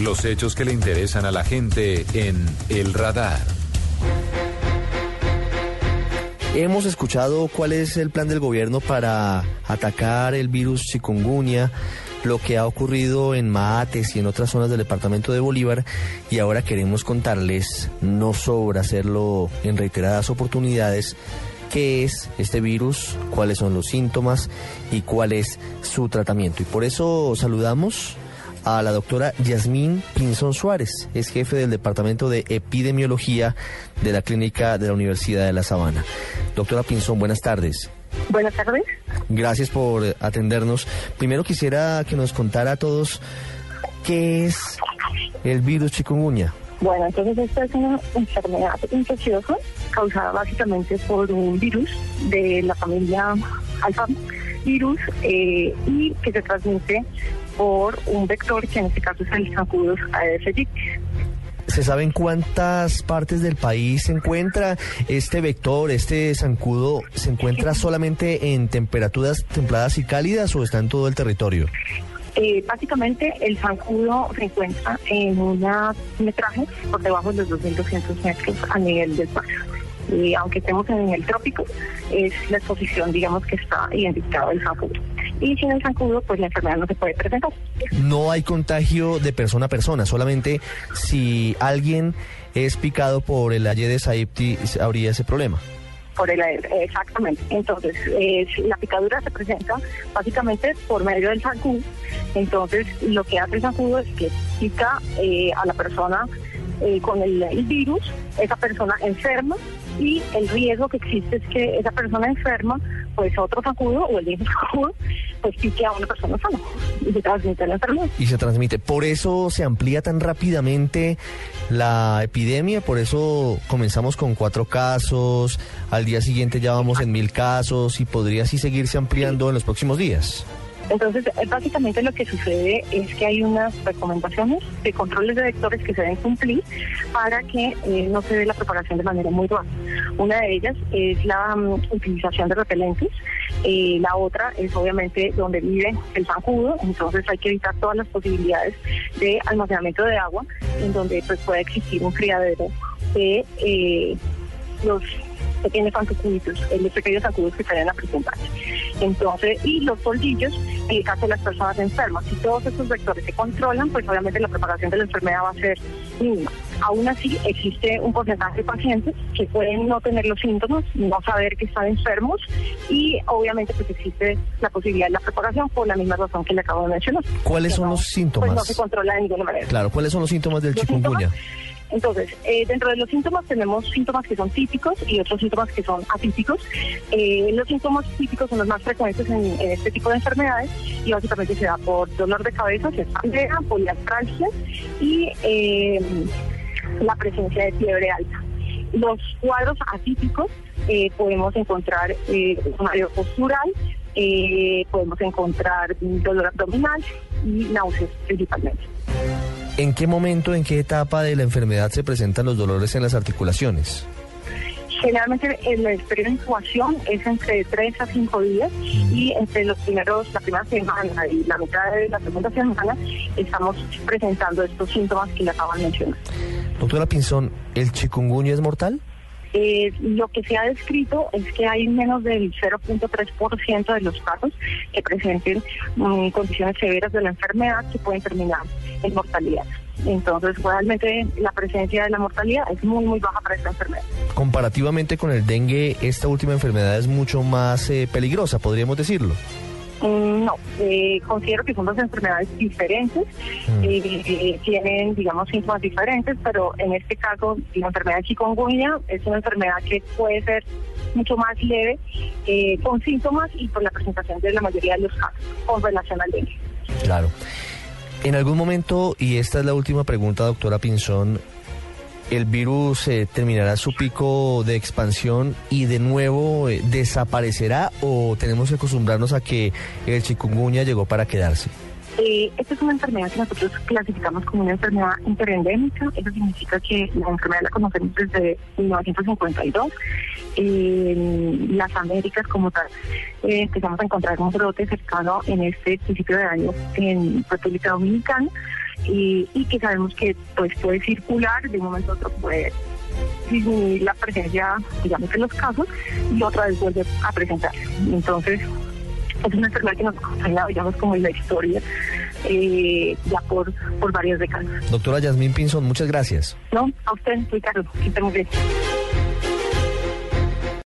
Los hechos que le interesan a la gente en El Radar. Hemos escuchado cuál es el plan del gobierno para atacar el virus chikungunya, lo que ha ocurrido en Maates y en otras zonas del departamento de Bolívar y ahora queremos contarles, no sobra hacerlo en reiteradas oportunidades, qué es este virus, cuáles son los síntomas y cuál es su tratamiento. Y por eso saludamos a la doctora Yasmín Pinzón Suárez, es jefe del Departamento de Epidemiología de la Clínica de la Universidad de La Sabana. Doctora Pinzón, buenas tardes. Buenas tardes. Gracias por atendernos. Primero quisiera que nos contara a todos qué es el virus chikungunya. Bueno, entonces esta es una enfermedad infecciosa causada básicamente por un virus de la familia alfa virus eh, y que se transmite por un vector que en este caso es el zancudos Aedes ¿Se saben cuántas partes del país se encuentra este vector, este zancudo? ¿Se encuentra solamente en temperaturas templadas y cálidas o está en todo el territorio? Eh, básicamente el zancudo se encuentra en un metraje por debajo de los 2.200 metros a nivel del mar. Y aunque estemos en el trópico, es la exposición, digamos, que está identificado el zancudo y sin el zancudo pues la enfermedad no se puede presentar. No hay contagio de persona a persona, solamente si alguien es picado por el Aedes aegypti habría ese problema. Por el exactamente. Entonces, la picadura se presenta básicamente por medio del zancudo. Entonces, lo que hace el zancudo es que pica eh, a la persona eh, con el, virus, esa persona enferma y el riesgo que existe es que esa persona enferma, pues otro zancudo o el mismo zancudo, pues pique a una persona sana y se transmite la enfermedad. Y se transmite. Por eso se amplía tan rápidamente la epidemia, por eso comenzamos con cuatro casos, al día siguiente ya vamos en mil casos y podría así seguirse ampliando en los próximos días. Entonces, eh, básicamente lo que sucede es que hay unas recomendaciones de controles de vectores que se deben cumplir para que eh, no se dé la propagación de manera muy rápida. Una de ellas es la mm, utilización de repelentes, eh, la otra es obviamente donde vive el zancudo, entonces hay que evitar todas las posibilidades de almacenamiento de agua en donde pues puede existir un criadero de los pequeños zancuditos, los pequeños zancudos que se a presentar. Entonces, y los polvillos en el caso de las personas enfermas. Si todos estos vectores se controlan, pues obviamente la propagación de la enfermedad va a ser mínima. Aún así, existe un porcentaje de pacientes que pueden no tener los síntomas, no saber que están enfermos y obviamente pues existe la posibilidad de la propagación por la misma razón que le acabo de mencionar. ¿Cuáles son los síntomas? Pues no se controla de ninguna manera. Claro, ¿cuáles son los síntomas del chikungunya? Entonces, eh, dentro de los síntomas tenemos síntomas que son típicos y otros síntomas que son atípicos. Eh, los síntomas típicos son los más frecuentes en, este tipo de enfermedades y básicamente se da por dolor de cabeza, cefalea, poliartralgia y eh, la presencia de fiebre alta. Los cuadros atípicos podemos encontrar mareo postural, podemos encontrar dolor abdominal y náuseas principalmente. ¿En qué momento, en qué etapa de la enfermedad se presentan los dolores en las articulaciones? Generalmente el periodo de incubación es entre 3 a 5 días y entre los primeros, la primera semana y la mitad de la segunda semana estamos presentando estos síntomas que le acaban de mencionar. Doctora Pinzón, ¿el chikungunya es mortal? Eh, lo que se ha descrito es que hay menos del 0.3% de los casos que presenten mm, condiciones severas de la enfermedad que pueden terminar en mortalidad. Entonces, realmente la presencia de la mortalidad es muy, muy baja para esta enfermedad. Comparativamente con el dengue, esta última enfermedad es mucho más eh, peligrosa, podríamos decirlo. Mm, no, eh, considero que son dos enfermedades diferentes, mm. eh, tienen, digamos, síntomas diferentes, pero en este caso la enfermedad de chikungunya es una enfermedad que puede ser mucho más leve, eh, con síntomas y por la presentación de la mayoría de los casos con relación al dengue. Claro. En algún momento, y esta es la última pregunta, doctora Pinzón, el virus eh, terminará su pico de expansión y de nuevo eh, desaparecerá o tenemos que acostumbrarnos a que el chikungunya llegó para quedarse? Eh, esta es una enfermedad que nosotros clasificamos como una enfermedad interendémica. Eso significa que la enfermedad la conocemos desde 1952. En las Américas como tal, empezamos a encontrar un brote cercano en este principio de año en República Dominicana y, y que sabemos que pues puede circular, de un momento a otro puede disminuir la presencia, digamos, en los casos y otra vez vuelve a presentarse. Entonces, es una enfermedad que nos acompaña, digamos, como en la historia eh, ya por, por varias décadas. Doctora Yasmín Pinzón, muchas gracias. No, a usted, Ricardo, que estemos bien.